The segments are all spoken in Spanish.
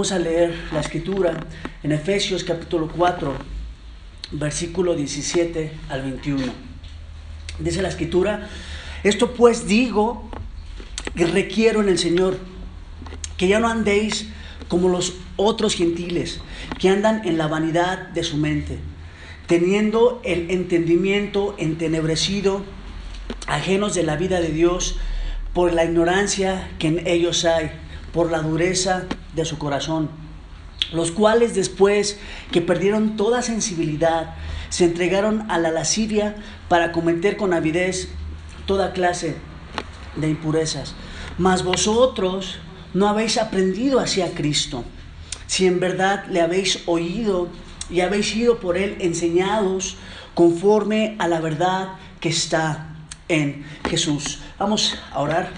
Vamos a leer la escritura en Efesios capítulo 4, versículo 17 al 21. Dice la escritura, esto pues digo y requiero en el Señor, que ya no andéis como los otros gentiles, que andan en la vanidad de su mente, teniendo el entendimiento entenebrecido, ajenos de la vida de Dios, por la ignorancia que en ellos hay, por la dureza de su corazón, los cuales después que perdieron toda sensibilidad, se entregaron a la lascivia para cometer con avidez toda clase de impurezas. Mas vosotros no habéis aprendido hacia Cristo, si en verdad le habéis oído y habéis sido por él enseñados conforme a la verdad que está en Jesús. Vamos a orar.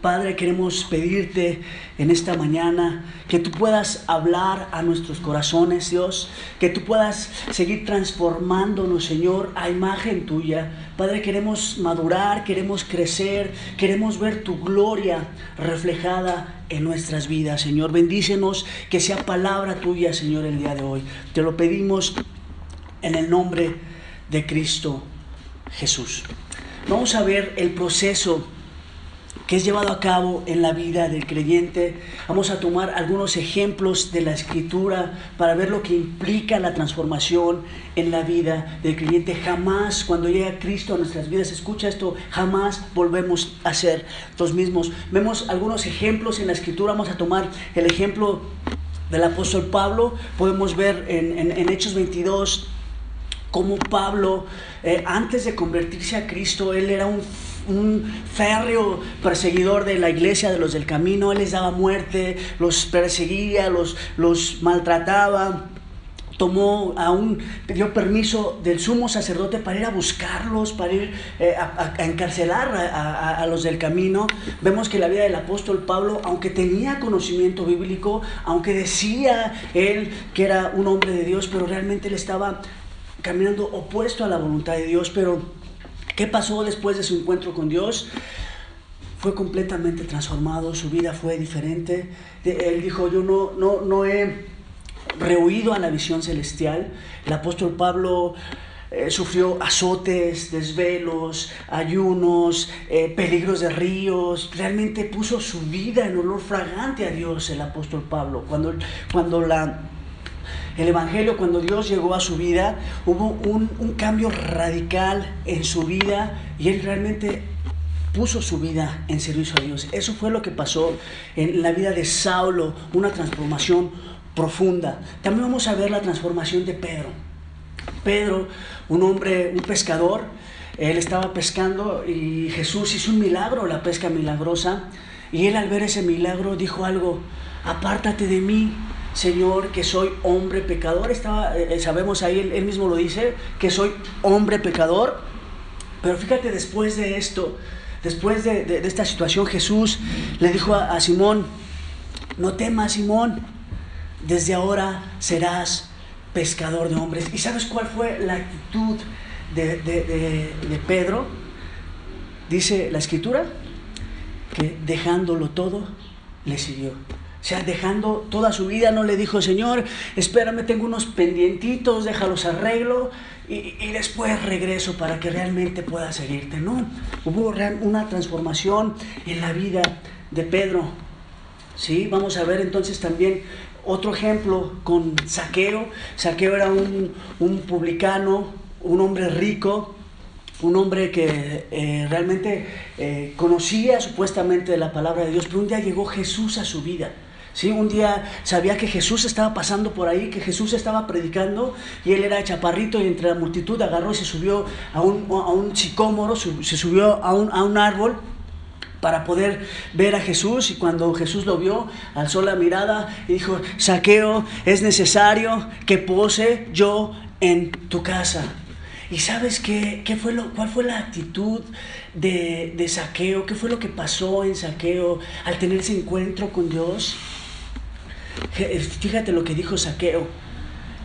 Padre, queremos pedirte en esta mañana que tú puedas hablar a nuestros corazones, Dios, que tú puedas seguir transformándonos, Señor, a imagen tuya. Padre, queremos madurar, queremos crecer, queremos ver tu gloria reflejada en nuestras vidas, Señor. Bendícenos, que sea palabra tuya, Señor, el día de hoy. Te lo pedimos en el nombre de Cristo Jesús. Vamos a ver el proceso que es llevado a cabo en la vida del creyente. Vamos a tomar algunos ejemplos de la escritura para ver lo que implica la transformación en la vida del creyente. Jamás cuando llega Cristo a nuestras vidas, escucha esto, jamás volvemos a ser los mismos. Vemos algunos ejemplos en la escritura, vamos a tomar el ejemplo del apóstol Pablo, podemos ver en, Hechos 22 cómo Pablo, eh, antes de convertirse a Cristo, él era un un férreo perseguidor de la iglesia de los del camino, él les daba muerte, los perseguía, los, los maltrataba tomó aún, pidió permiso del sumo sacerdote para ir a buscarlos, para ir eh, a, encarcelar a, los del camino. Vemos que la vida del apóstol Pablo, aunque tenía conocimiento bíblico, aunque decía él que era un hombre de Dios, pero realmente él estaba caminando opuesto a la voluntad de Dios, pero ¿Qué pasó después de su encuentro con Dios? Fue completamente transformado, su vida fue diferente. Él dijo, yo no, no, no he rehuido a la visión celestial. El apóstol Pablo eh, sufrió azotes, desvelos, ayunos, eh, peligros de ríos. Realmente puso su vida en olor fragante a Dios el apóstol Pablo. Cuando, cuando la el Evangelio, cuando Dios llegó a su vida, hubo un, cambio radical en su vida y él realmente puso su vida en servicio a Dios. Eso fue lo que pasó en la vida de Saulo, una transformación profunda. También vamos a ver la transformación de Pedro. Pedro, un hombre, un pescador, él estaba pescando y Jesús hizo un milagro, la pesca milagrosa, y él al ver ese milagro dijo algo, apártate de mí, Señor, que soy hombre pecador. Estaba, eh, eh, sabemos ahí, él, mismo lo dice, que soy hombre pecador. Pero fíjate, después de esto, después de, esta situación, Jesús le dijo a, Simón, no temas, Simón, desde ahora serás pescador de hombres. ¿Y sabes cuál fue la actitud de, de Pedro? Dice la escritura, que dejándolo todo, le siguió. O sea, dejando toda su vida, no le dijo, Señor, espérame, tengo unos pendientitos, déjalos arreglo y, y después regreso para que realmente pueda seguirte. No, hubo una transformación en la vida de Pedro. ¿Sí? Vamos a ver entonces también otro ejemplo con Saqueo. Saqueo era un, un publicano, un hombre rico, un hombre que eh, realmente eh, conocía supuestamente la palabra de Dios, pero un día llegó Jesús a su vida. ¿Sí? Un día sabía que Jesús estaba pasando por ahí, que Jesús estaba predicando y él era chaparrito y entre la multitud agarró y se subió a un, a un sicómoro, se subió a un, a un árbol para poder ver a Jesús y cuando Jesús lo vio, alzó la mirada y dijo, saqueo, es necesario que pose yo en tu casa. ¿Y sabes qué, qué fue lo, cuál fue la actitud de, de saqueo? ¿Qué fue lo que pasó en saqueo al tener ese encuentro con Dios? Fíjate lo que dijo Saqueo,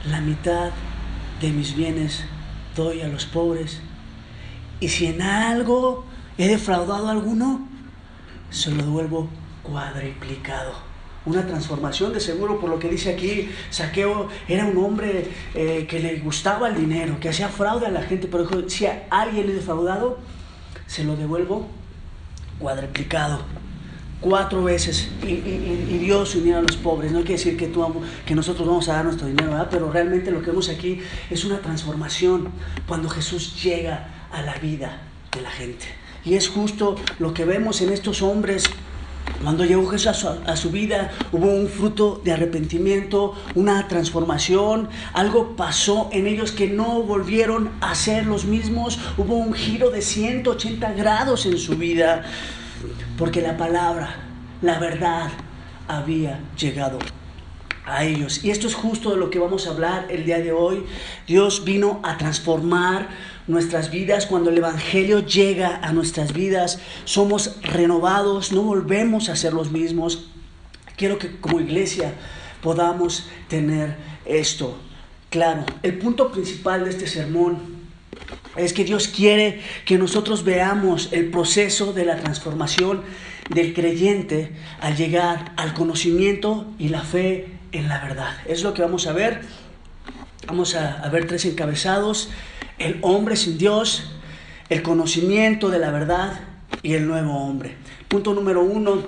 la mitad de mis bienes doy a los pobres. Y si en algo he defraudado a alguno, se lo devuelvo cuadriplicado. una transformación de seguro, por lo que dice aquí, Saqueo era un hombre eh, que le gustaba el dinero, que hacía fraude a la gente, pero dijo, si a alguien le he defraudado, se lo devuelvo cuadriplicado cuatro veces y, Dios unió a los pobres. No quiere decir que, tú, que nosotros vamos a dar nuestro dinero, pero realmente lo que vemos aquí es una transformación cuando Jesús llega a la vida de la gente. Y es justo lo que vemos en estos hombres. Cuando llegó Jesús a su, a su, vida, hubo un fruto de arrepentimiento, una transformación, algo pasó en ellos que no volvieron a ser los mismos, hubo un giro de 180 grados en su vida porque la palabra, la verdad había llegado a ellos. Y esto es justo de lo que vamos a hablar el día de hoy. Dios vino a transformar nuestras vidas. Cuando el Evangelio llega a nuestras vidas, somos renovados, no volvemos a ser los mismos. Quiero que como iglesia podamos tener esto claro. El punto principal de este sermón es que Dios quiere que nosotros veamos el proceso de la transformación del creyente al llegar al conocimiento y la fe en la verdad. Es lo que vamos a ver. Vamos a, ver tres encabezados. El hombre sin Dios, el conocimiento de la verdad y el nuevo hombre. Punto número uno,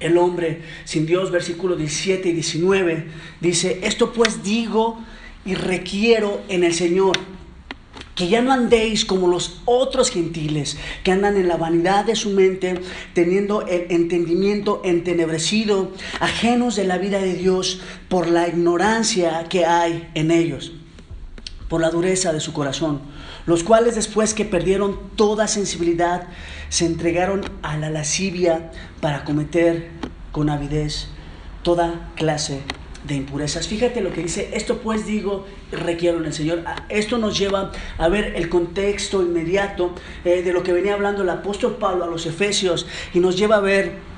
el hombre sin Dios, versículos 17 y 19, dice, esto pues digo y requiero en el Señor que ya no andéis como los otros gentiles que andan en la vanidad de su mente, teniendo el entendimiento entenebrecido, ajenos de la vida de Dios por la ignorancia que hay en ellos, por la dureza de su corazón, los cuales después que perdieron toda sensibilidad, se entregaron a la lascivia para cometer con avidez toda clase de impurezas. Fíjate lo que dice, esto pues digo, requiero en el Señor. Esto nos lleva a ver el contexto inmediato eh, de lo que venía hablando el apóstol Pablo a los Efesios y nos lleva a ver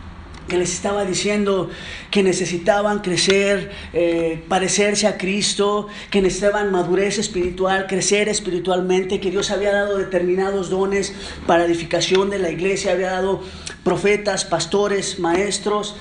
que les estaba diciendo que necesitaban crecer, eh, parecerse a Cristo, que necesitaban madurez espiritual, crecer espiritualmente, que Dios había dado determinados dones para edificación de la iglesia, había dado profetas, pastores, maestros,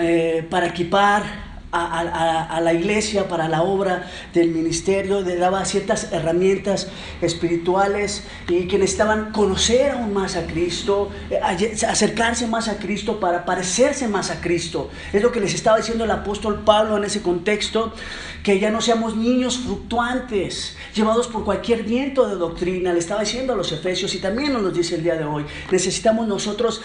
eh, para equipar a, la iglesia para la obra del ministerio, le daba ciertas herramientas espirituales y que necesitaban conocer aún más a Cristo, eh, acercarse más a Cristo para parecerse más a Cristo. Es lo que les estaba diciendo el apóstol Pablo en ese contexto, que ya no seamos niños fluctuantes, llevados por cualquier viento de doctrina, le estaba diciendo a los efesios y también nos lo dice el día de hoy. Necesitamos nosotros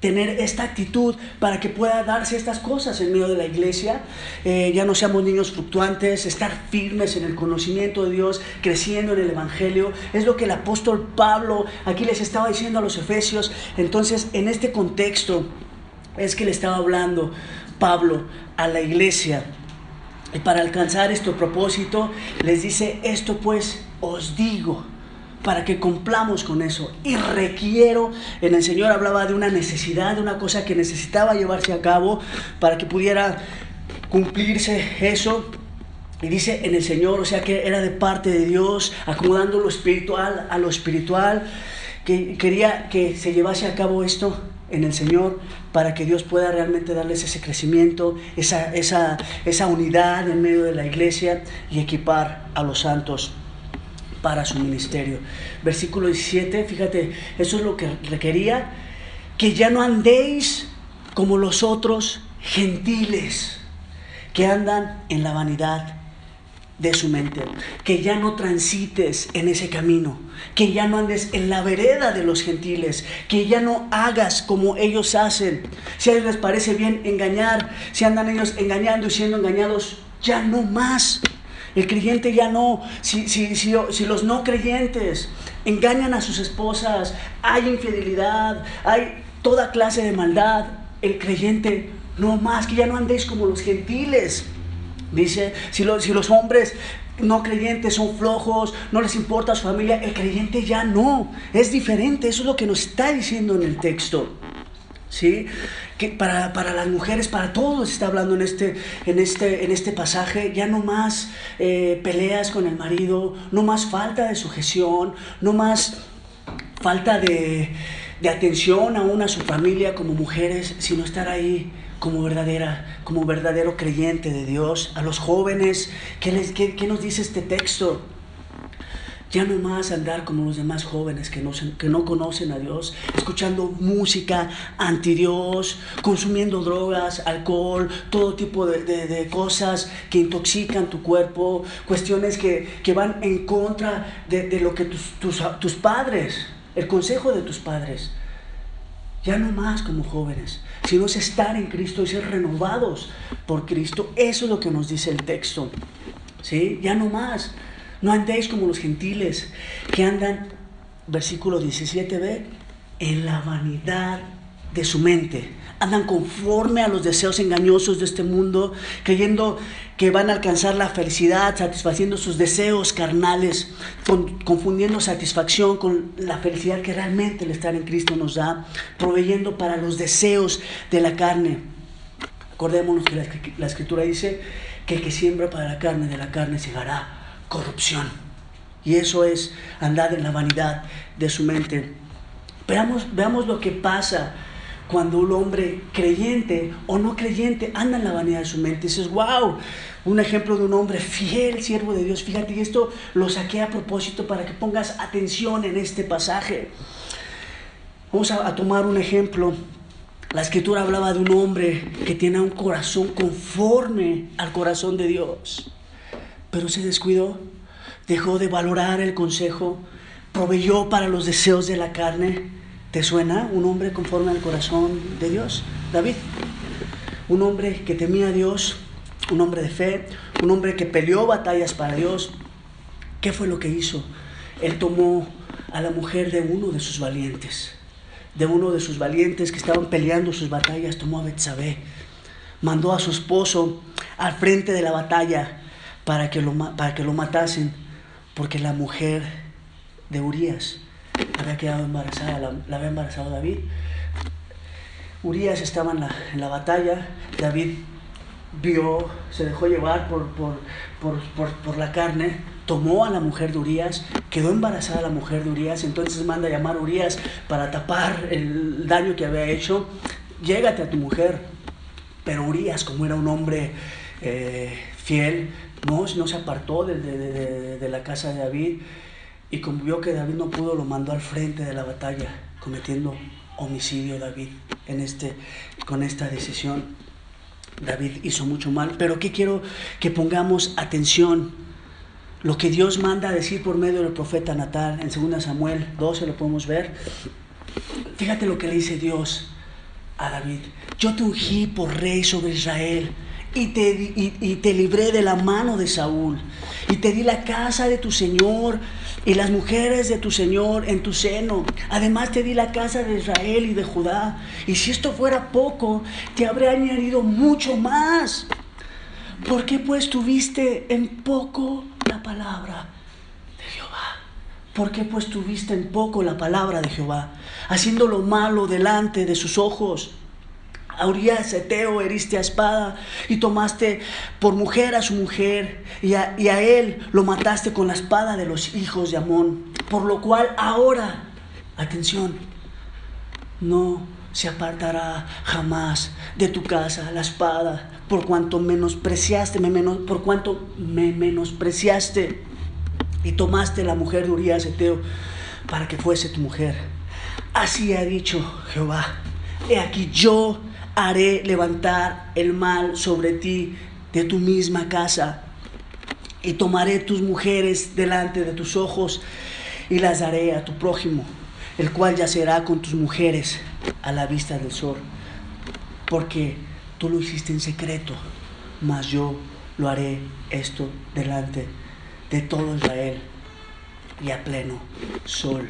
tener esta actitud para que pueda darse estas cosas en medio de la iglesia. Eh, ya no seamos niños fluctuantes, estar firmes en el conocimiento de Dios, creciendo en el Evangelio. Es lo que el apóstol Pablo aquí les estaba diciendo a los efesios. Entonces, en este contexto es que le estaba hablando Pablo a la iglesia. Y para alcanzar este propósito, les dice, esto pues os digo para que cumplamos con eso. Y requiero, en el Señor hablaba de una necesidad, de una cosa que necesitaba llevarse a cabo para que pudiera cumplirse eso. Y dice en el Señor, o sea que era de parte de Dios, acomodando lo espiritual a lo espiritual, que quería que se llevase a cabo esto en el Señor para que Dios pueda realmente darles ese crecimiento, esa, esa, esa unidad en medio de la iglesia y equipar a los santos para su ministerio. Versículo 17, fíjate, eso es lo que requería, que ya no andéis como los otros gentiles que andan en la vanidad de su mente, que ya no transites en ese camino, que ya no andes en la vereda de los gentiles, que ya no hagas como ellos hacen. Si a ellos les parece bien engañar, si andan ellos engañando y siendo engañados, ya no más. El creyente ya no. Si, si, si, si, los no creyentes engañan a sus esposas, hay infidelidad, hay toda clase de maldad, el creyente no más, que ya no andéis como los gentiles. Dice, si, si los hombres no creyentes son flojos, no les importa su familia, el creyente ya no. Es diferente, eso es lo que nos está diciendo en el texto. ¿sí? Que para, las mujeres, para todos está hablando en este, en este, en este pasaje, ya no más eh, peleas con el marido, no más falta de sujeción, no más falta de, de atención aún a su familia como mujeres, sino estar ahí como verdadera, como verdadero creyente de Dios. A los jóvenes, ¿qué, les, qué, qué nos dice este texto? Ya no más andar como los demás jóvenes que no, que no conocen a Dios, escuchando música anti Dios, consumiendo drogas, alcohol, todo tipo de, de, cosas que intoxican tu cuerpo, cuestiones que, que van en contra de, de lo que tus, tus, tus padres, el consejo de tus padres. Ya no más como jóvenes, sino es estar en Cristo y ser renovados por Cristo. Eso es lo que nos dice el texto. ¿Sí? Ya no más. No andéis como los gentiles que andan, versículo 17b, en la vanidad de su mente. Andan conforme a los deseos engañosos de este mundo, creyendo que van a alcanzar la felicidad, satisfaciendo sus deseos carnales, confundiendo satisfacción con la felicidad que realmente el estar en Cristo nos da, proveyendo para los deseos de la carne. Acordémonos que la, escritura dice que el que siembra para la carne, de la carne se hará corrupción. Y eso es andar en la vanidad de su mente. Veamos, veamos lo que pasa cuando un hombre creyente o no creyente anda en la vanidad de su mente. dices, wow, un ejemplo de un hombre fiel, siervo de Dios. Fíjate, y esto lo saqué a propósito para que pongas atención en este pasaje. Vamos a, a tomar un ejemplo. La escritura hablaba de un hombre que tiene un corazón conforme al corazón de Dios pero se descuidó, dejó de valorar el consejo, proveyó para los deseos de la carne. ¿Te suena un hombre conforme al corazón de Dios? David, un hombre que temía a Dios, un hombre de fe, un hombre que peleó batallas para Dios. ¿Qué fue lo que hizo? Él tomó a la mujer de uno de sus valientes, de uno de sus valientes que estaban peleando sus batallas, tomó a Betsabé, mandó a su esposo al frente de la batalla para que lo, para que lo matasen, porque la mujer de Urias había quedado embarazada, la, había embarazado David. Urias estaba en la, en la, batalla, David vio, se dejó llevar por, por, por, por, la carne, tomó a la mujer de Urias, quedó embarazada la mujer de Urias, entonces manda a llamar a Urias para tapar el daño que había hecho, llégate a tu mujer. Pero Urias, como era un hombre eh, fiel, no, no se apartó de, de, la casa de David y como vio que David no pudo, lo mandó al frente de la batalla, cometiendo homicidio David en este, con esta decisión. David hizo mucho mal, pero ¿qué quiero que pongamos atención? Lo que Dios manda a decir por medio del profeta Natal en 2 Samuel 12 lo podemos ver. Fíjate lo que le dice Dios a David. Yo te ungí por rey sobre Israel y te, y, te libré de la mano de Saúl, y te di la casa de tu Señor y las mujeres de tu Señor en tu seno. Además te di la casa de Israel y de Judá. Y si esto fuera poco, te habré añadido mucho más. ¿Por qué pues tuviste en poco la palabra de Jehová? ¿Por qué pues tuviste en poco la palabra de Jehová? Haciendo lo malo delante de sus ojos. A Urias Eteo heriste a espada y tomaste por mujer a su mujer y a, y a él lo mataste con la espada de los hijos de Amón. Por lo cual ahora, atención, no se apartará jamás de tu casa la espada por cuanto menospreciaste, me menos, por cuanto me menospreciaste y tomaste la mujer de Urias Eteo para que fuese tu mujer. Así ha dicho Jehová. He aquí yo haré levantar el mal sobre ti de tu misma casa y tomaré tus mujeres delante de tus ojos y las daré a tu prójimo, el cual yacerá con tus mujeres a la vista del sol, porque tú lo hiciste en secreto, mas yo lo haré esto delante de todo Israel y a pleno sol.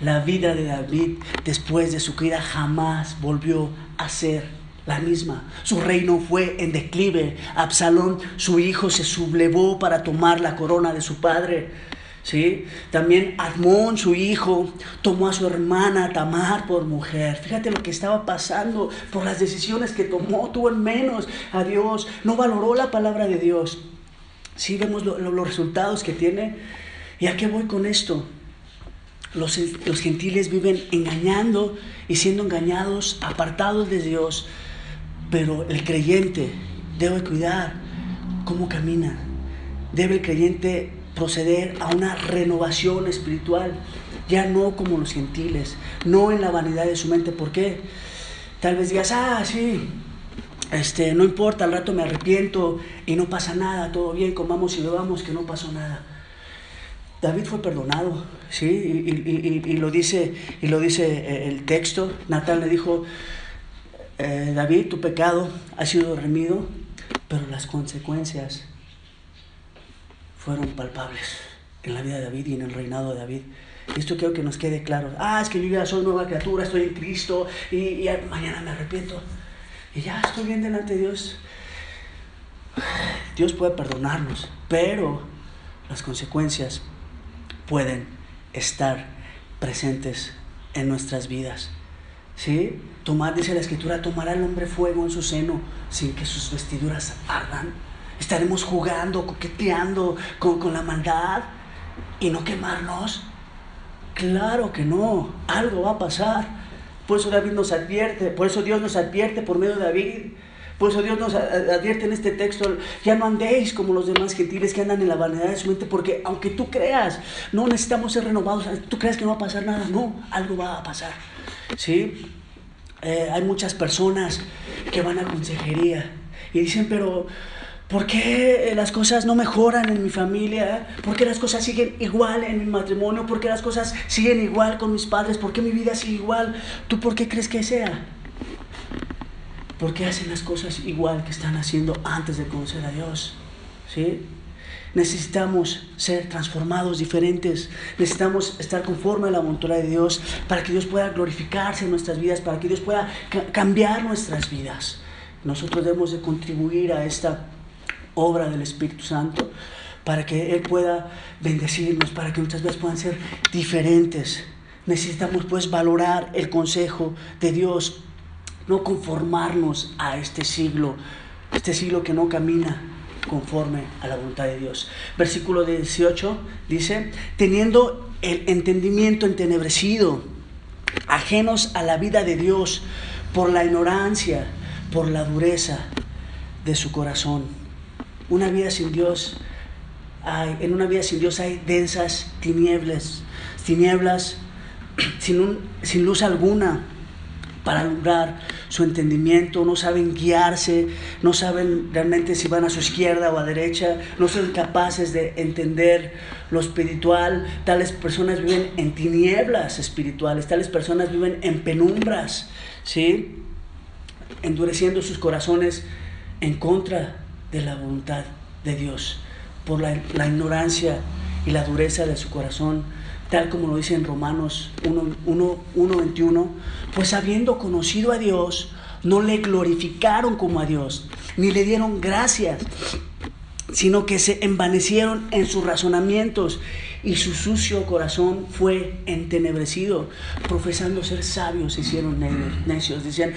La vida de David después de su caída jamás volvió a ser la misma. Su reino fue en declive. Absalón, su hijo, se sublevó para tomar la corona de su padre. ¿Sí? También Admón, su hijo, tomó a su hermana Tamar por mujer. Fíjate lo que estaba pasando por las decisiones que tomó. Tuvo en menos a Dios. No valoró la palabra de Dios. Sí, vemos los resultados que tiene. ¿Y a qué voy con esto? Los, los gentiles viven engañando y siendo engañados, apartados de Dios Pero el creyente debe cuidar cómo camina. Debe el creyente proceder a una renovación espiritual, ya no como los gentiles, no en la vanidad de su mente. ¿Por qué? Tal vez digas, ah, sí, este, no importa, al rato me arrepiento y no pasa nada, todo bien, comamos y bebamos, que no pasó nada. David fue perdonado, ¿sí? Y, lo, dice, y lo dice eh, el texto. Natal le dijo, eh, David, tu pecado ha sido remido, pero las consecuencias fueron palpables en la vida de David y en el reinado de David. Y esto quiero que nos quede claro. Ah, es que yo ya soy nueva criatura, estoy en Cristo y, mañana me arrepiento. Y ya estoy bien delante de Dios. Dios puede perdonarnos, pero las consecuencias pueden estar presentes en nuestras vidas. ¿Sí? Tomar, dice la escritura, tomará el hombre fuego en su seno sin que sus vestiduras ardan. Estaremos jugando, coqueteando con, con la maldad y no quemarnos. Claro que no, algo va a pasar. Por eso David nos advierte, por eso Dios nos advierte por medio de David. Por eso Dios nos advierte en este texto, ya no andéis como los demás gentiles que andan en la vanidad de su mente, porque aunque tú creas, no necesitamos ser renovados, tú creas que no va a pasar nada, no, algo va a pasar. ¿Sí? Eh, hay muchas personas que van a consejería y dicen, pero ¿Por qué las cosas no mejoran en mi familia? ¿Por qué las cosas siguen igual en mi matrimonio? ¿Por qué las cosas siguen igual con mis padres? ¿Por qué mi vida sigue igual? ¿Tú por qué crees que sea? ¿Por qué hacen las cosas igual que están haciendo antes de conocer a Dios? ¿Sí? Necesitamos ser transformados, diferentes. Necesitamos estar conforme a la voluntad de Dios para que Dios pueda glorificarse en nuestras vidas, para que Dios pueda cambiar nuestras vidas. Nosotros debemos de contribuir a esta obra del Espíritu Santo para que Él pueda bendecirnos, para que nuestras vidas puedan ser diferentes. Necesitamos pues valorar el consejo de Dios, no conformarnos a este siglo, este siglo que no camina conforme a la voluntad de Dios. Versículo 18 dice, teniendo el entendimiento entenebrecido, ajenos a la vida de Dios por la ignorancia, por la dureza de su corazón una vida sin Dios, hay, en una vida sin Dios hay densas tinieblas, tinieblas sin, sin luz alguna para alumbrar su entendimiento, no saben guiarse, no saben realmente si van a su izquierda o a derecha, no son capaces de entender lo espiritual. Tales personas viven en tinieblas espirituales, tales personas viven en penumbras, ¿sí? endureciendo sus corazones en contra de la voluntad de Dios, por la, ignorancia y la dureza de su corazón, tal como lo dice en Romanos 1.21, pues habiendo conocido a Dios, no le glorificaron como a Dios, ni le dieron gracias, sino que se envanecieron en sus razonamientos y su sucio corazón fue entenebrecido, profesando ser sabios, se hicieron necios, decían,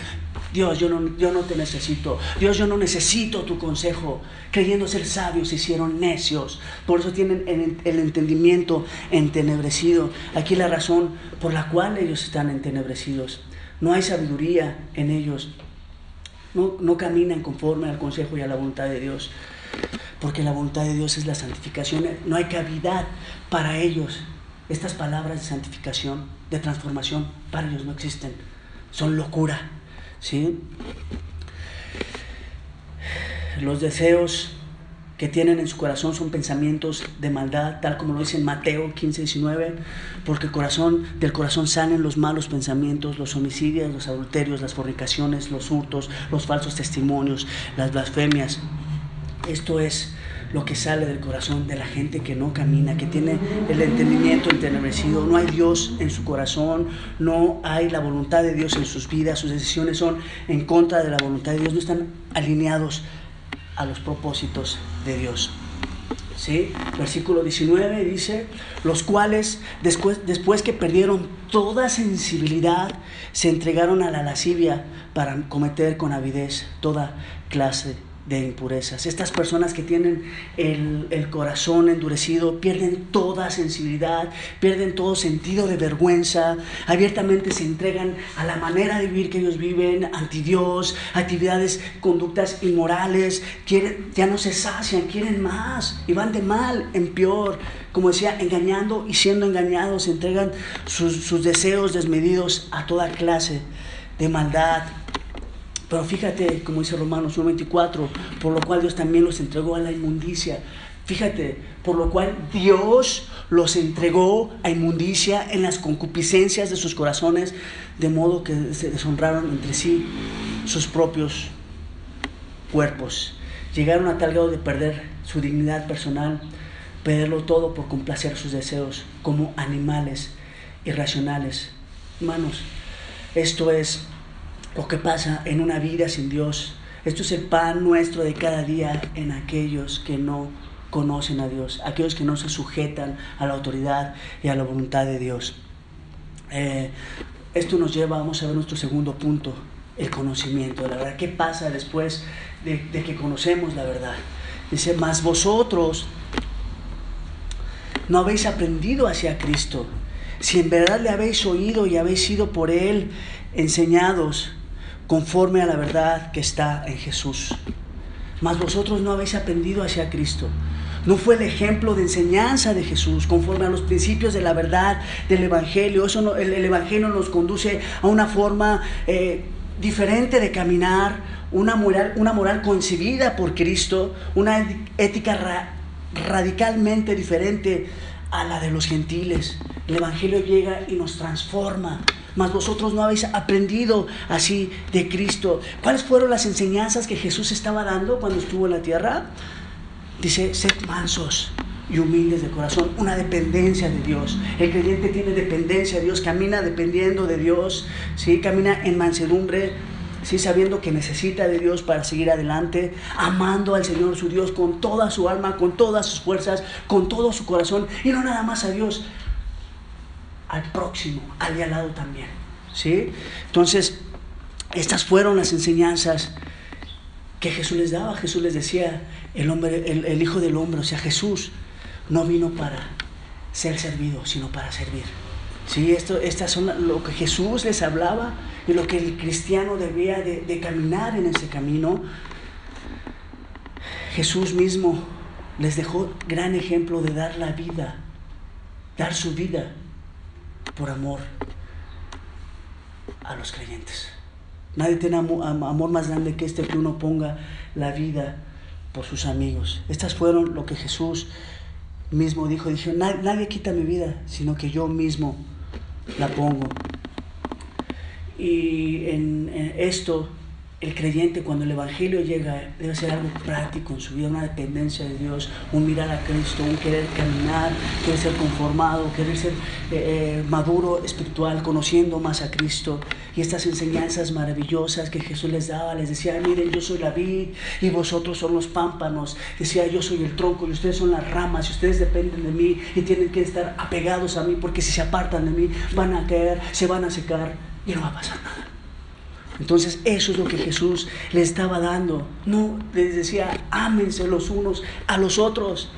Dios, yo no, yo no te necesito. Dios, yo no necesito tu consejo. Creyendo ser sabios, se hicieron necios. Por eso tienen el, entendimiento entenebrecido. Aquí la razón por la cual ellos están entenebrecidos. No hay sabiduría en ellos. No, no caminan conforme al consejo y a la voluntad de Dios. Porque la voluntad de Dios es la santificación. No hay cavidad para ellos. Estas palabras de santificación, de transformación, para ellos no existen. Son locura. ¿Sí? Los deseos que tienen en su corazón son pensamientos de maldad, tal como lo dice en Mateo 15, 19, porque corazón, del corazón salen los malos pensamientos, los homicidios, los adulterios, las fornicaciones, los hurtos, los falsos testimonios, las blasfemias. Esto es lo que sale del corazón de la gente que no camina, que tiene el entendimiento entenebrecido. No hay Dios en su corazón, no hay la voluntad de Dios en sus vidas, sus decisiones son en contra de la voluntad de Dios, no están alineados a los propósitos de Dios. ¿Sí? Versículo 19 dice, los cuales después, después que perdieron toda sensibilidad, se entregaron a la lascivia para cometer con avidez toda clase de impurezas. Estas personas que tienen el, corazón endurecido pierden toda sensibilidad, pierden todo sentido de vergüenza, abiertamente se entregan a la manera de vivir que ellos viven, anti Dios, actividades, conductas inmorales, quieren, ya no se sacian, quieren más y van de mal en peor. Como decía, engañando y siendo engañados, entregan sus, sus deseos desmedidos a toda clase de maldad, pero fíjate, como dice Romanos 1.24, por lo cual Dios también los entregó a la inmundicia. Fíjate, por lo cual Dios los entregó a inmundicia en las concupiscencias de sus corazones, de modo que se deshonraron entre sí sus propios cuerpos. Llegaron a tal grado de perder su dignidad personal, perderlo todo por complacer sus deseos, como animales irracionales. Hermanos, esto es lo que pasa en una vida sin Dios. Esto es el pan nuestro de cada día en aquellos que no conocen a Dios, aquellos que no se sujetan a la autoridad y a la voluntad de Dios. Eh, esto nos lleva, vamos a ver nuestro segundo punto, el conocimiento de la verdad. ¿Qué pasa después de, de que conocemos la verdad? Dice, más vosotros no habéis aprendido hacia Cristo. Si en verdad le habéis oído y habéis sido por Él enseñados, conforme a la verdad que está en Jesús. Mas vosotros no habéis aprendido hacia Cristo. No fue el ejemplo de enseñanza de Jesús conforme a los principios de la verdad del Evangelio. Eso el, Evangelio nos conduce a una forma eh, diferente de caminar, una moral, una moral concebida por Cristo, una ética radicalmente diferente a la de los gentiles. El Evangelio llega y nos transforma mas vosotros no habéis aprendido así de Cristo. ¿Cuáles fueron las enseñanzas que Jesús estaba dando cuando estuvo en la tierra? Dice, sed mansos y humildes de corazón, una dependencia de Dios. El creyente tiene dependencia de Dios, camina dependiendo de Dios, ¿sí? camina en mansedumbre, ¿sí? sabiendo que necesita de Dios para seguir adelante, amando al Señor su Dios con toda su alma, con todas sus fuerzas, con todo su corazón, y no nada más a Dios, al próximo, al de al lado también. ¿sí? Entonces, estas fueron las enseñanzas que Jesús les daba. Jesús les decía, el, hombre, el, Hijo del Hombre, o sea, Jesús no vino para ser servido, sino para servir. Sí, esto, estas son lo que Jesús les hablaba y lo que el cristiano debía de, de caminar en ese camino. Jesús mismo les dejó gran ejemplo de dar la vida, dar su vida por amor a los creyentes. Nadie tiene amor más grande que este que uno ponga la vida por sus amigos. Estas fueron lo que Jesús mismo dijo. Dijo, nadie quita mi vida, sino que yo mismo la pongo. Y en esto el creyente cuando el Evangelio llega debe ser algo práctico en su vida, una dependencia de Dios, un mirar a Cristo, un querer caminar, querer ser conformado, querer ser eh, eh, maduro espiritual, conociendo más a Cristo. Y estas enseñanzas maravillosas que Jesús les daba, les decía, miren, yo soy la vid y vosotros son los pámpanos. Decía, yo soy el tronco y ustedes son las ramas y ustedes dependen de mí y tienen que estar apegados a mí porque si se apartan de mí van a caer, se van a secar y no va a pasar nada. Entonces eso es lo que Jesús les estaba dando. No, les decía, ámense los unos a los otros.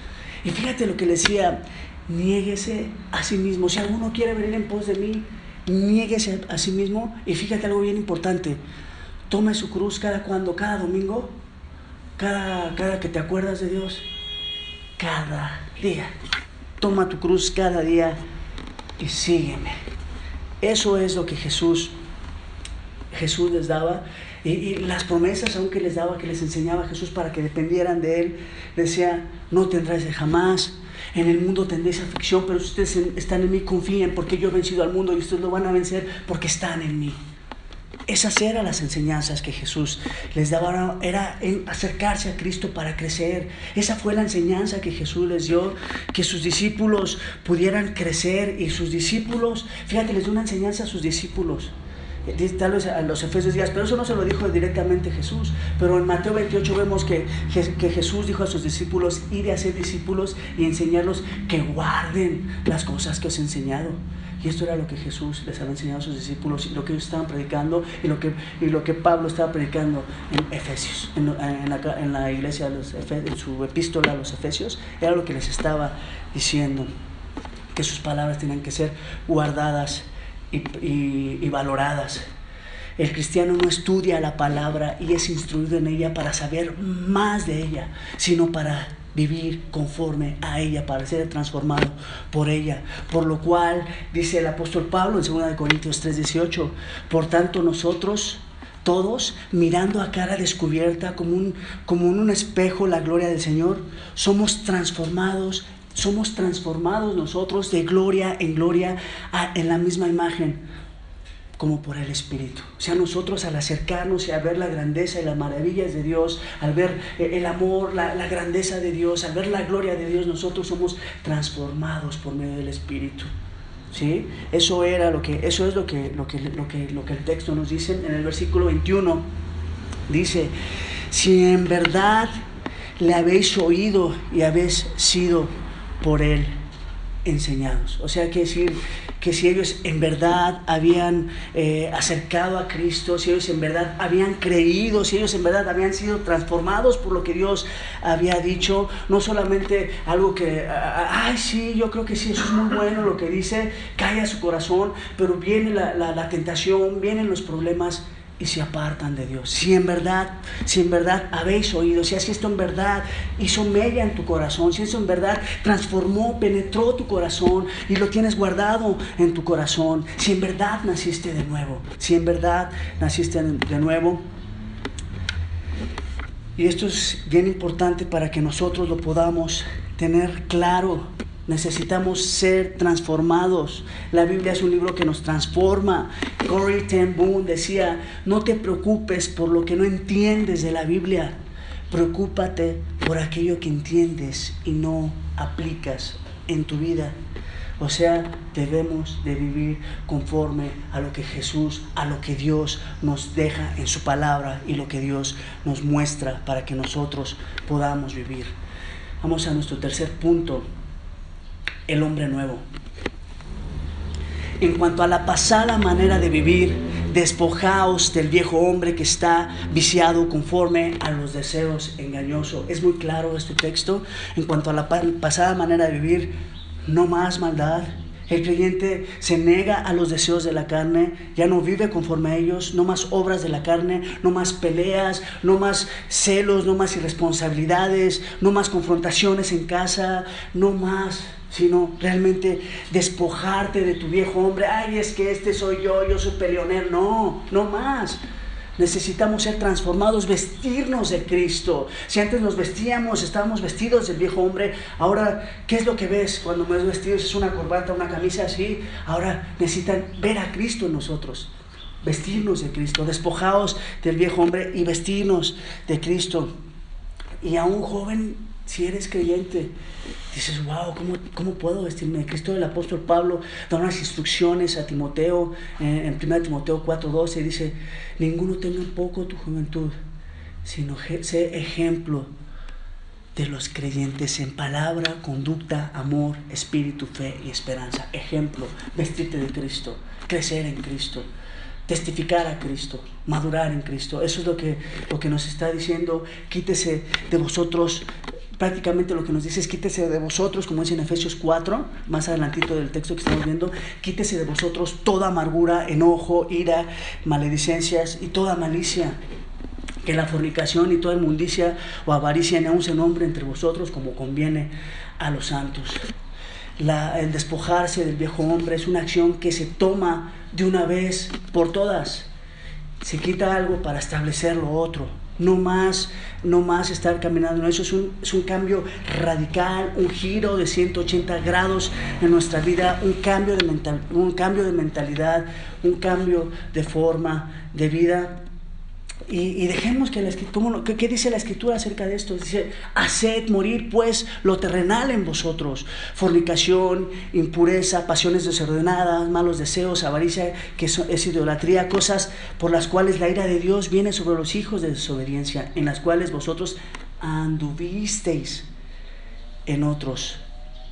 Y fíjate lo que le decía, niéguese a sí mismo. Si alguno quiere venir en pos de mí, niéguese a sí mismo. Y fíjate algo bien importante, tome su cruz cada cuando, cada domingo, cada, cada que te acuerdas de Dios, cada día. Toma tu cruz cada día y sígueme. Eso es lo que Jesús Jesús les daba y, las promesas aunque les daba, que les enseñaba Jesús para que dependieran de Él, decía, no tendrás jamás, en el mundo tendréis aflicción, pero si ustedes están en mí, confíen porque yo he vencido al mundo y ustedes lo van a vencer porque están en mí. Esas eran las enseñanzas que Jesús les daba, era acercarse a Cristo para crecer. Esa fue la enseñanza que Jesús les dio, que sus discípulos pudieran crecer y sus discípulos, fíjate, les dio una enseñanza a sus discípulos tal vez a los Efesios días, pero eso no se lo dijo directamente Jesús. Pero en Mateo 28 vemos que, que Jesús dijo a sus discípulos, ir a ser discípulos y enseñarlos que guarden las cosas que os he enseñado. Y esto era lo que Jesús les había enseñado a sus discípulos y lo que ellos estaban predicando y lo que, y lo que Pablo estaba predicando en Efesios, en, la, en la, iglesia, los, en su epístola a los Efesios, era lo que les estaba diciendo, que sus palabras tenían que ser guardadas y, valoradas. El cristiano no estudia la palabra y es instruido en ella para saber más de ella, sino para vivir conforme a ella, para ser transformado por ella. Por lo cual, dice el apóstol Pablo en 2 Corintios 3:18, por tanto nosotros todos mirando a cara descubierta como, un, como en un espejo la gloria del Señor, somos transformados, somos transformados nosotros de gloria en gloria en la misma imagen como por el Espíritu. O sea, nosotros al acercarnos y a ver la grandeza y las maravillas de Dios, al ver eh, el amor, la, grandeza de Dios, al ver la gloria de Dios, nosotros somos transformados por medio del Espíritu. ¿Sí? Eso era lo que, eso es lo que, lo que, lo que, lo que el texto nos dice en el versículo 21. Dice, si en verdad le habéis oído y habéis sido por él enseñados. O sea, que decir que si ellos en verdad habían eh, acercado a Cristo, si ellos en verdad habían creído, si ellos en verdad habían sido transformados por lo que Dios había dicho, no solamente algo que, ay, sí, yo creo que sí, eso es muy bueno lo que dice, cae a su corazón, pero viene la, la tentación, vienen los problemas y se apartan de Dios. Si en verdad, si en verdad habéis oído, si esto en verdad hizo mella en tu corazón, si eso en verdad transformó, penetró tu corazón y lo tienes guardado en tu corazón, si en verdad naciste de nuevo, si en verdad naciste de nuevo. Y esto es bien importante para que nosotros lo podamos tener claro Necesitamos ser transformados. La Biblia es un libro que nos transforma. Corey ten Boom decía, no te preocupes por lo que no entiendes de la Biblia. Preocúpate por aquello que entiendes y no aplicas en tu vida. O sea, debemos de vivir conforme a lo que Jesús, a lo que Dios nos deja en su palabra y lo que Dios nos muestra para que nosotros podamos vivir. Vamos a nuestro tercer punto el hombre nuevo. En cuanto a la pasada manera de vivir, despojaos del viejo hombre que está viciado conforme a los deseos engañosos. Es muy claro este texto. En cuanto a la pasada manera de vivir, no más maldad, el creyente se nega a los deseos de la carne, ya no vive conforme a ellos, no más obras de la carne, no más peleas, no más celos, no más irresponsabilidades, no más confrontaciones en casa, no más sino realmente despojarte de tu viejo hombre. Ay, es que este soy yo, yo soy peleonero. No, no más. Necesitamos ser transformados, vestirnos de Cristo. Si antes nos vestíamos, estábamos vestidos del viejo hombre, ahora, ¿qué es lo que ves cuando me ves vestidos? Es una corbata, una camisa así. Ahora necesitan ver a Cristo en nosotros, vestirnos de Cristo, despojados del viejo hombre y vestirnos de Cristo. Y a un joven si eres creyente, dices, wow, ¿cómo, ¿cómo, puedo vestirme? Cristo el apóstol Pablo da unas instrucciones a Timoteo, eh, en 1 Timoteo 4:12, dice, ninguno tenga un poco tu juventud, sino sé ejemplo de los creyentes en palabra, conducta, amor, espíritu, fe y esperanza. Ejemplo, vestirte de Cristo, crecer en Cristo testificar a Cristo, madurar en Cristo. Eso es lo que, lo que nos está diciendo. Quítese de vosotros prácticamente lo que nos dice es quítese de vosotros, como dice en Efesios 4, más adelantito del texto que estamos viendo, quítese de vosotros toda amargura, enojo, ira, maledicencias y toda malicia. Que la fornicación y toda inmundicia o avaricia aún se nombre entre vosotros como conviene a los santos. el despojarse del viejo hombre es una acción que se toma de una vez por todas. Se quita algo para establecer lo otro no más, no más estar caminando eso. Es un, es un cambio radical, un giro de 180 grados en nuestra vida, un cambio, de mental, un cambio de mentalidad, un cambio de forma de vida. Y, dejemos que la escritura, ¿qué, dice la escritura acerca de esto? Dice, haced morir pues lo terrenal en vosotros, fornicación, impureza, pasiones desordenadas, malos deseos, avaricia, que es idolatría, cosas por las cuales la ira de Dios viene sobre los hijos de desobediencia, en las cuales vosotros anduvisteis en otros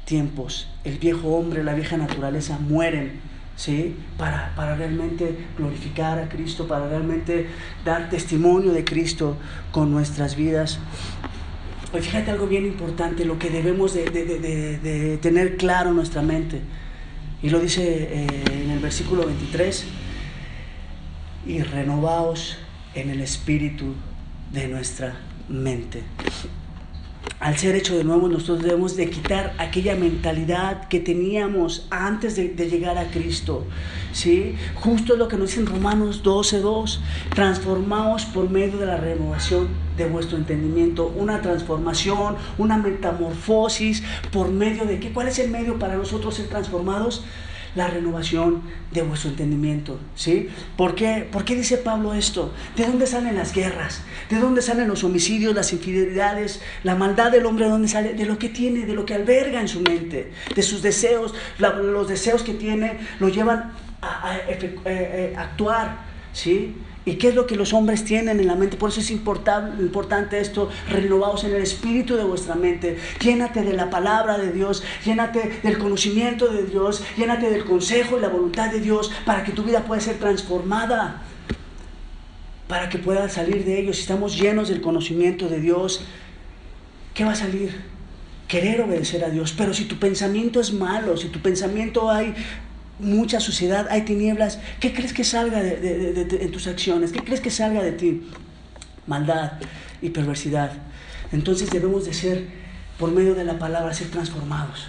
tiempos. El viejo hombre, la vieja naturaleza mueren ¿sí? Para, para, realmente glorificar a Cristo, para realmente dar testimonio de Cristo con nuestras vidas. Pues fíjate algo bien importante, lo que debemos de, de, de, tener claro en nuestra mente. Y lo dice eh, en el versículo 23, y renovaos en el espíritu de nuestra mente al ser hecho de nuevo, nosotros debemos de quitar aquella mentalidad que teníamos antes de, llegar a Cristo. ¿sí? Justo lo que nos dice en Romanos 12.2, transformaos por medio de la renovación de vuestro entendimiento, una transformación, una metamorfosis, por medio de qué, ¿cuál es el medio para nosotros ser transformados? La renovación de vuestro entendimiento. ¿sí? ¿Por, qué? ¿Por qué dice Pablo esto? ¿De dónde salen las guerras? ¿De dónde salen los homicidios, las infidelidades, la maldad del hombre? ¿De dónde sale? De lo que tiene, de lo que alberga en su mente, de sus deseos. los deseos que tiene lo llevan a, actuar. ¿sí? ¿Y qué es lo que los hombres tienen en la mente? Por eso es importante esto, renovados en el espíritu de vuestra mente. Llénate de la palabra de Dios, llénate del conocimiento de Dios, llénate del consejo y la voluntad de Dios para que tu vida pueda ser transformada, para que puedas salir de ellos. Si estamos llenos del conocimiento de Dios, ¿qué va a salir? Querer obedecer a Dios. Pero si tu pensamiento es malo, si tu pensamiento hay mucha suciedad, hay tinieblas. ¿Qué crees que salga de, tus acciones? ¿Qué crees que salga de ti? Maldad y perversidad. Entonces debemos de ser, por medio de la palabra, ser transformados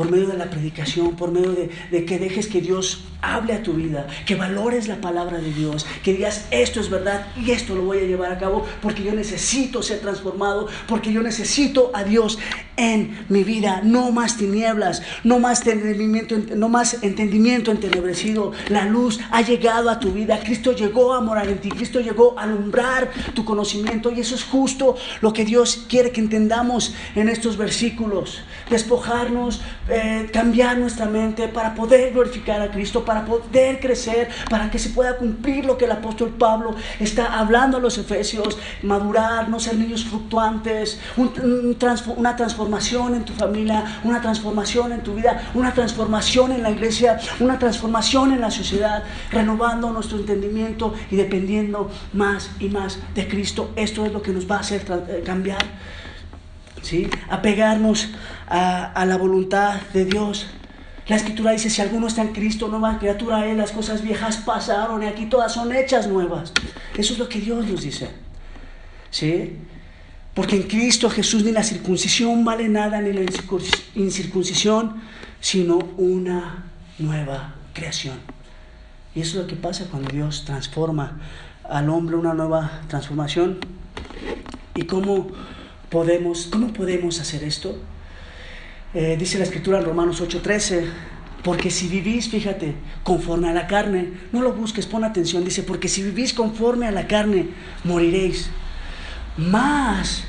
por medio de la predicación, por medio de, que dejes que Dios hable a tu vida, que valores la palabra de Dios, que digas esto es verdad y esto lo voy a llevar a cabo porque yo necesito ser transformado, porque yo necesito a Dios en mi vida, no más tinieblas, no más entendimiento, no más entendimiento entenebrecido. La luz ha llegado a tu vida, Cristo llegó a morar en ti, Cristo llegó a alumbrar tu conocimiento y eso es justo lo que Dios quiere que entendamos en estos versículos, despojarnos eh, cambiar nuestra mente para poder glorificar a Cristo, para poder crecer, para que se pueda cumplir lo que el apóstol Pablo está hablando a los efesios, madurar, no ser niños fluctuantes, una transformación en tu familia, una transformación en tu vida, una transformación en la iglesia, una transformación en la sociedad, renovando nuestro entendimiento y dependiendo más y más de Cristo. Esto es lo que nos va a hacer eh, cambiar. ¿Sí? apegarnos a, a, la voluntad de Dios. La escritura dice, si alguno está en Cristo, nueva criatura es, las cosas viejas pasaron y aquí todas son hechas nuevas. Eso es lo que Dios nos dice. ¿Sí? Porque en Cristo Jesús ni la circuncisión vale nada, ni la incircuncisión, sino una nueva creación. Y eso es lo que pasa cuando Dios transforma al hombre, una nueva transformación. Y cómo podemos, ¿cómo podemos hacer esto? Eh, dice la escritura en Romanos 8:13, porque si vivís, fíjate, conforme a la carne, no lo busques, pon atención, dice, porque si vivís conforme a la carne, moriréis. Más,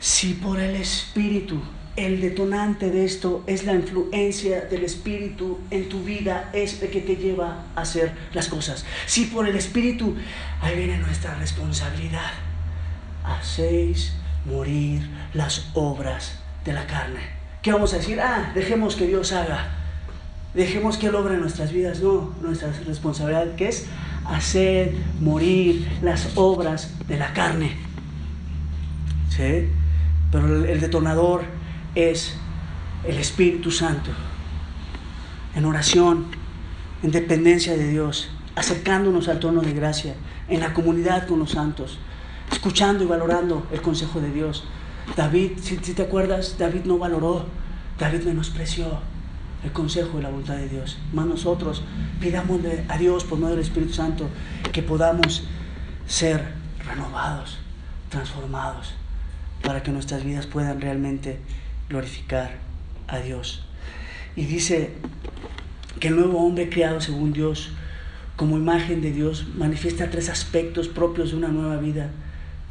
si por el Espíritu, el detonante de esto es la influencia del Espíritu en tu vida, es el que te lleva a hacer las cosas. Si por el Espíritu, ahí viene nuestra responsabilidad. Hacéis morir las obras de la carne. ¿Qué vamos a decir? Ah, dejemos que Dios haga. Dejemos que Él obra en nuestras vidas. No, nuestra responsabilidad que es hacer morir las obras de la carne. ¿Sí? Pero el detonador es el Espíritu Santo. En oración, en dependencia de Dios, acercándonos al trono de gracia, en la comunidad con los santos escuchando y valorando el consejo de Dios. David, si, te acuerdas, David no valoró, David menospreció el consejo y la voluntad de Dios. Más nosotros pidamos a Dios por medio del Espíritu Santo que podamos ser renovados, transformados, para que nuestras vidas puedan realmente glorificar a Dios. Y dice que el nuevo hombre creado según Dios como imagen de Dios, manifiesta tres aspectos propios de una nueva vida,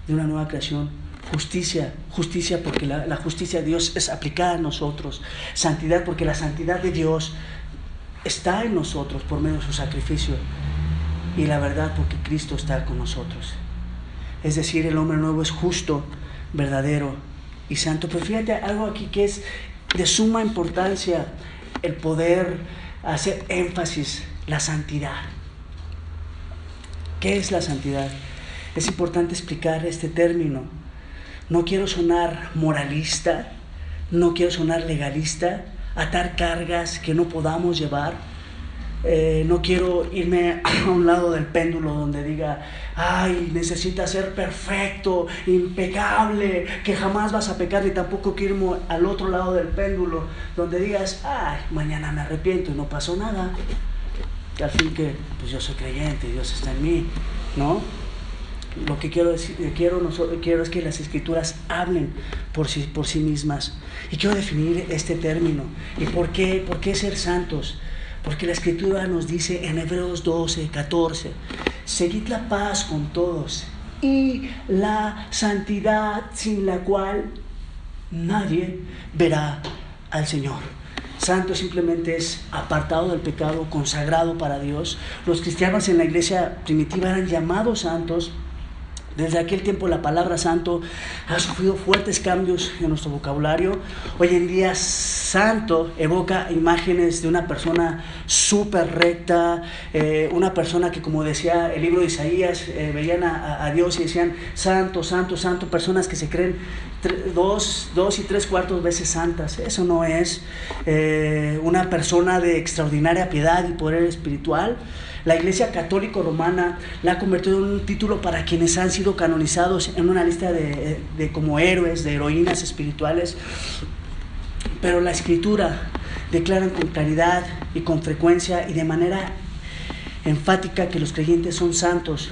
de una nueva creación. Justicia, justicia porque la, la justicia de Dios es aplicada a nosotros. Santidad porque la santidad de Dios está en nosotros por medio de su sacrificio. Y la verdad porque Cristo está con nosotros. Es decir, el hombre nuevo es justo, verdadero y santo. Pero fíjate algo aquí que es de suma importancia, el poder hacer énfasis, la santidad. ¿Qué es la santidad? Es importante explicar este término. No quiero sonar moralista, no quiero sonar legalista, atar cargas que no podamos llevar. Eh, no quiero irme a un lado del péndulo donde diga, ay, necesitas ser perfecto, impecable, que jamás vas a pecar, y tampoco quiero irme al otro lado del péndulo donde digas, ay, mañana me arrepiento y no pasó nada. Al fin que, pues yo soy creyente, Dios está en mí, ¿no? Lo que quiero, decir, quiero, quiero es que las escrituras hablen por sí, por sí mismas. Y quiero definir este término. ¿Y por qué, por qué ser santos? Porque la escritura nos dice en Hebreos 12, 14, seguid la paz con todos y la santidad sin la cual nadie verá al Señor. Santo simplemente es apartado del pecado, consagrado para Dios. Los cristianos en la iglesia primitiva eran llamados santos desde aquel tiempo la palabra santo ha sufrido fuertes cambios en nuestro vocabulario. Hoy en día santo evoca imágenes de una persona súper recta, eh, una persona que como decía el libro de Isaías, eh, veían a, Dios y decían santo, santo, santo, personas que se creen dos, dos y tres cuartos veces santas. Eso no es eh, una persona de extraordinaria piedad y poder espiritual. La Iglesia Católica Romana la ha convertido en un título para quienes han sido canonizados en una lista de, como héroes, de heroínas espirituales. Pero la Escritura declara con claridad y con frecuencia y de manera enfática que los creyentes son santos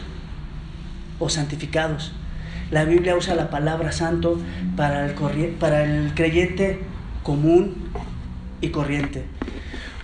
o santificados. La Biblia usa la palabra santo para el, para el creyente común y corriente.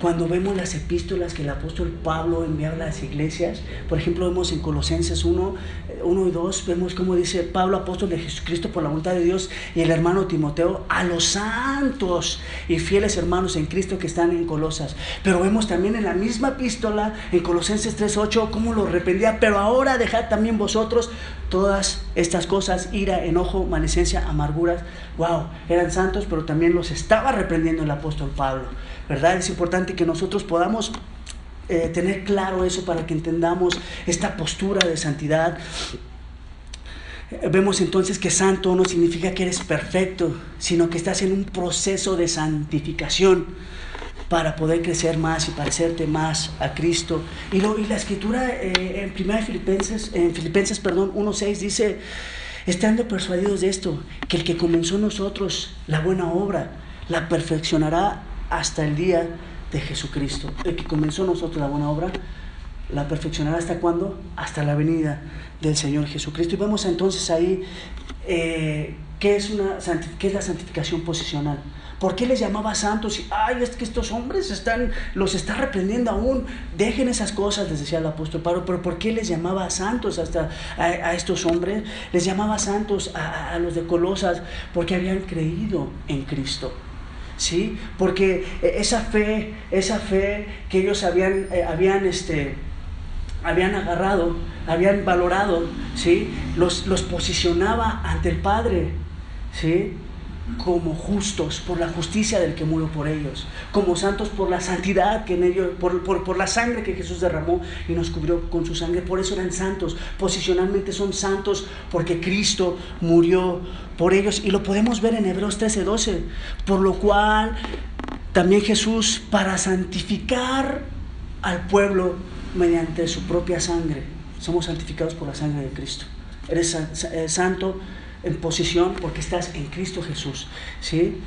Cuando vemos las epístolas que el apóstol Pablo enviaba a las iglesias, por ejemplo, vemos en Colosenses 1, 1 y 2, vemos cómo dice Pablo, apóstol de Jesucristo por la voluntad de Dios, y el hermano Timoteo, a los santos y fieles hermanos en Cristo que están en Colosas. Pero vemos también en la misma epístola, en Colosenses 3, 8, cómo lo arrepentía, pero ahora dejad también vosotros todas estas cosas, ira, enojo, malecencia, amarguras. Wow, eran santos, pero también los estaba reprendiendo el apóstol Pablo. ¿verdad? Es importante que nosotros podamos eh, tener claro eso para que entendamos esta postura de santidad. Vemos entonces que santo no significa que eres perfecto, sino que estás en un proceso de santificación para poder crecer más y parecerte más a Cristo. Y, lo, y la escritura eh, en 1 Filipenses, en Filipenses perdón, 1.6 dice, estando persuadidos de esto, que el que comenzó nosotros la buena obra, la perfeccionará hasta el día de Jesucristo. El que comenzó nosotros la buena obra, la perfeccionará hasta cuándo? Hasta la venida del Señor Jesucristo. Y vemos entonces ahí eh, ¿qué, es una, qué es la santificación posicional. ¿Por qué les llamaba santos? Ay, es que estos hombres están, los está reprendiendo aún. Dejen esas cosas, les decía el apóstol Pablo. Pero ¿por qué les llamaba santos hasta a, estos hombres? Les llamaba santos a, los de Colosas porque habían creído en Cristo. ¿sí? Porque eh, esa fe, esa fe que ellos habían, eh, habían, este, habían agarrado, habían valorado, ¿sí? Los, los posicionaba ante el Padre, ¿sí? Como justos por la justicia del que murió por ellos, como santos por la santidad que en ellos, por, por, la sangre que Jesús derramó y nos cubrió con su sangre, por eso eran santos, posicionalmente son santos porque Cristo murió por ellos. Y lo podemos ver en Hebreos 13, 12, por lo cual también Jesús para santificar al pueblo mediante su propia sangre, somos santificados por la sangre de Cristo. Eres eh, santo en posición porque estás en Cristo Jesús. ¿sí?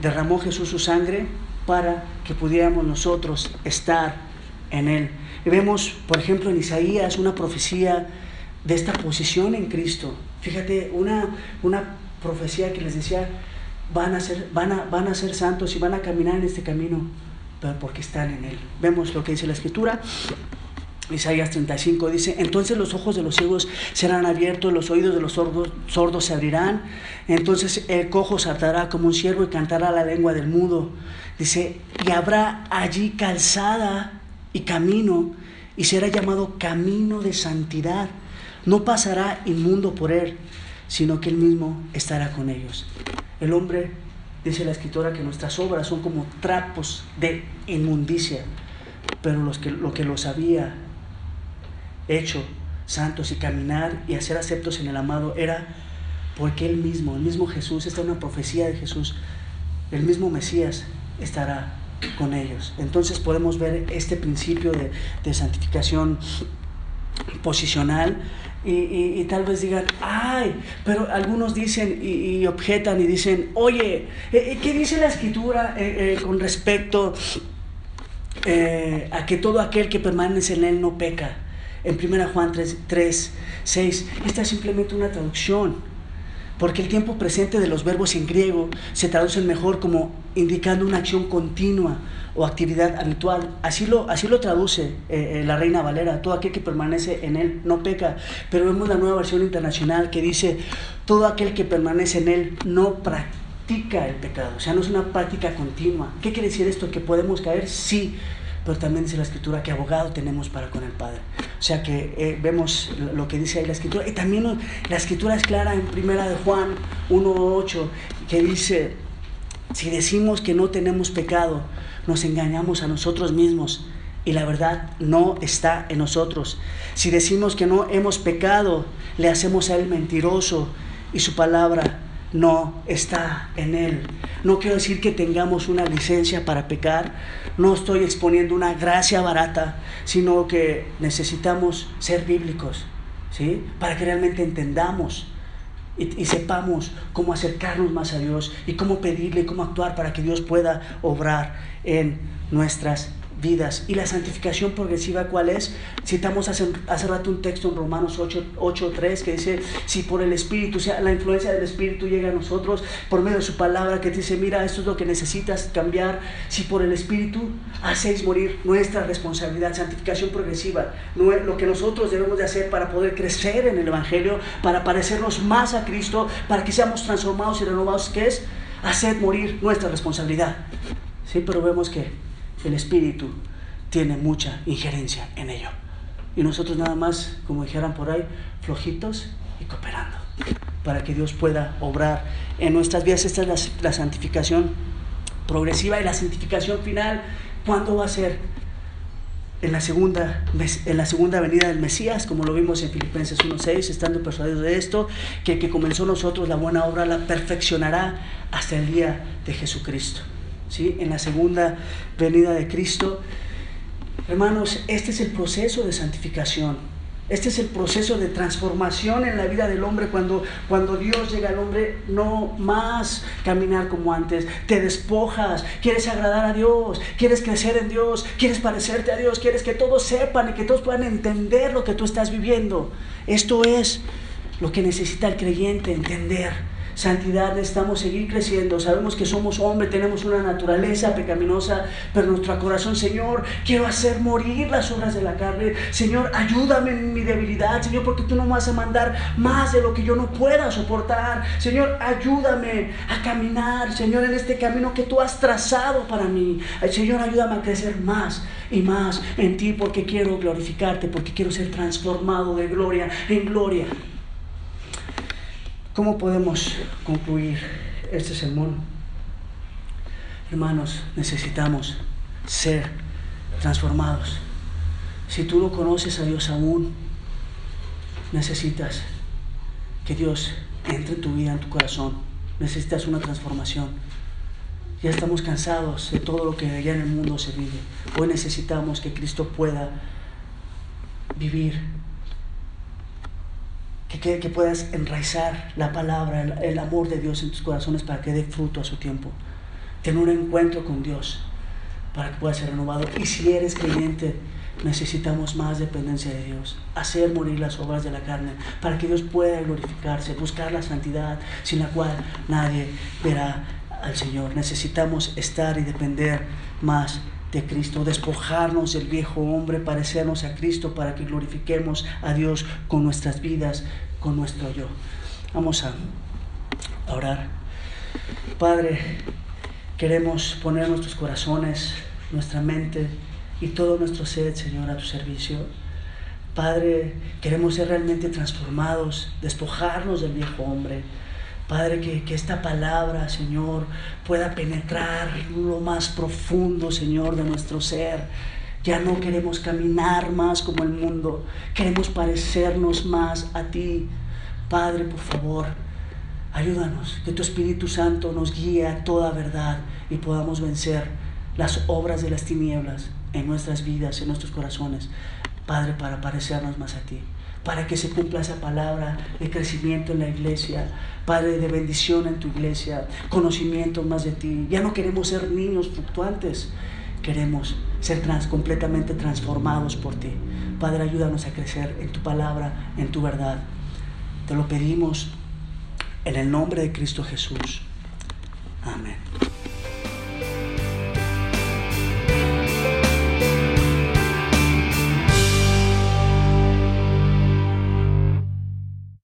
Derramó Jesús su sangre para que pudiéramos nosotros estar en Él. Y vemos, por ejemplo, en Isaías una profecía de esta posición en Cristo. Fíjate, una, una profecía que les decía, van a, ser, van, a, van a ser santos y van a caminar en este camino, pero porque están en Él. Vemos lo que dice la Escritura Isaías 35 dice, entonces los ojos de los ciegos serán abiertos, los oídos de los sordos, sordos se abrirán, entonces el cojo saltará como un ciervo y cantará la lengua del mudo. Dice, y habrá allí calzada y camino, y será llamado camino de santidad. No pasará inmundo por él, sino que él mismo estará con ellos. El hombre, dice la escritora, que nuestras obras son como trapos de inmundicia, pero los que, lo que los había hecho santos y caminar y hacer aceptos en el amado era porque Él mismo, el mismo Jesús, esta es una profecía de Jesús, el mismo Mesías estará con ellos. Entonces podemos ver este principio de, santificación posicional y, tal vez digan, ay, pero algunos dicen y, objetan y dicen, oye, eh, eh, ¿qué dice la escritura eh, con respecto a que todo aquel que permanece en él no peca? En 1 Juan 3, 3, 6. Esta es simplemente una traducción, porque el tiempo presente de los verbos en griego se traducen mejor como indicando una acción continua o actividad habitual. Así lo, así lo traduce eh, eh, la Reina Valera, todo aquel que permanece en él no peca, pero vemos la nueva versión internacional que dice, todo aquel que permanece en él no practica el pecado, o sea, no es una práctica continua. ¿Qué quiere decir esto? ¿Que podemos caer? Sí, pero también dice la escritura que abogado tenemos para con el Padre. O sea que eh, vemos lo que dice ahí la escritura. Y también la escritura es clara en primera de Juan 1.8, que dice, si decimos que no tenemos pecado, nos engañamos a nosotros mismos y la verdad no está en nosotros. Si decimos que no hemos pecado, le hacemos a Él mentiroso y su palabra no está en Él. No quiero decir que tengamos una licencia para pecar, no estoy exponiendo una gracia barata, sino que necesitamos ser bíblicos, ¿sí? Para que realmente entendamos y, y, sepamos cómo acercarnos más a Dios y cómo pedirle cómo actuar para que Dios pueda obrar en nuestras vidas. ¿Y la santificación progresiva cuál es? Citamos hace, hace rato un texto en Romanos 8, 3 que dice, si por el Espíritu, o sea, la influencia del Espíritu llega a nosotros por medio de su palabra que dice, mira, esto es lo que necesitas cambiar, si por el Espíritu hacéis morir nuestra responsabilidad, santificación progresiva, lo que nosotros debemos de hacer para poder crecer en el Evangelio, para parecernos más a Cristo, para que seamos transformados y renovados, que es hacer morir nuestra responsabilidad. Sí, pero vemos que el Espíritu tiene mucha injerencia en ello. Y nosotros nada más, como dijeran por ahí, flojitos y cooperando, para que Dios pueda obrar en nuestras vidas. Esta es la, santificación progresiva y la santificación final. ¿Cuándo va a ser? En la, segunda, en la segunda venida del Mesías, como lo vimos en Filipenses 1.6, estando persuadidos de esto, que que comenzó nosotros la buena obra la perfeccionará hasta el día de Jesucristo. En la segunda venida de Cristo. Hermanos, este es el proceso de santificación. Este es el proceso de transformación en la vida del hombre. Cuando, cuando Dios llega al hombre, no más caminar como antes, te despojas, quieres agradar a Dios, quieres crecer en Dios, quieres parecerte a Dios, quieres que todos sepan y que todos puedan entender lo que tú estás viviendo. Esto es lo que necesita el creyente entender santidad necesitamos seguir creciendo. Sabemos que somos hombres, tenemos una naturaleza pecaminosa, pero nuestro corazón, Señor, quiero hacer morir las obras de la carne. Señor, ayúdame en mi debilidad, Señor, porque tú no me vas a mandar más de lo que yo no pueda soportar. Señor, ayúdame a caminar, Señor, en este camino que tú has trazado para mí. Señor, ayúdame a crecer más y más en ti, porque quiero glorificarte, porque quiero ser transformado de gloria en gloria. ¿Cómo podemos concluir este sermón? Hermanos, necesitamos ser transformados. Si tú no conoces a Dios aún, necesitas que Dios entre en tu vida, en tu corazón. Necesitas una transformación. Ya estamos cansados de todo lo que allá en el mundo se vive. Hoy necesitamos que Cristo pueda vivir que, puedas enraizar la palabra, el, amor de Dios en tus corazones para que dé fruto a su tiempo. Tener un encuentro con Dios para que pueda ser renovado. Y si eres creyente, necesitamos más dependencia de Dios. Hacer morir las obras de la carne para que Dios pueda glorificarse, buscar la santidad sin la cual nadie verá al Señor. Necesitamos estar y depender más de Cristo, despojarnos del viejo hombre, parecernos a Cristo para que glorifiquemos a Dios con nuestras vidas, con nuestro yo. Vamos a orar. Padre, queremos poner nuestros corazones, nuestra mente y todo nuestro ser, Señor, a tu servicio. Padre, queremos ser realmente transformados, despojarnos del viejo hombre Padre, que, esta palabra, Señor, pueda penetrar lo más profundo, Señor, de nuestro ser. Ya no queremos caminar más como el mundo, queremos parecernos más a ti. Padre, por favor, ayúdanos, que tu Espíritu Santo nos guíe a toda verdad y podamos vencer las obras de las tinieblas en nuestras vidas, en nuestros corazones. Padre, para parecernos más a ti para que se cumpla esa palabra de crecimiento en la iglesia, Padre, de bendición en tu iglesia, conocimiento más de ti. Ya no queremos ser niños fluctuantes, queremos ser trans, completamente transformados por ti. Padre, ayúdanos a crecer en tu palabra, en tu verdad. Te lo pedimos en el nombre de Cristo Jesús. Amén.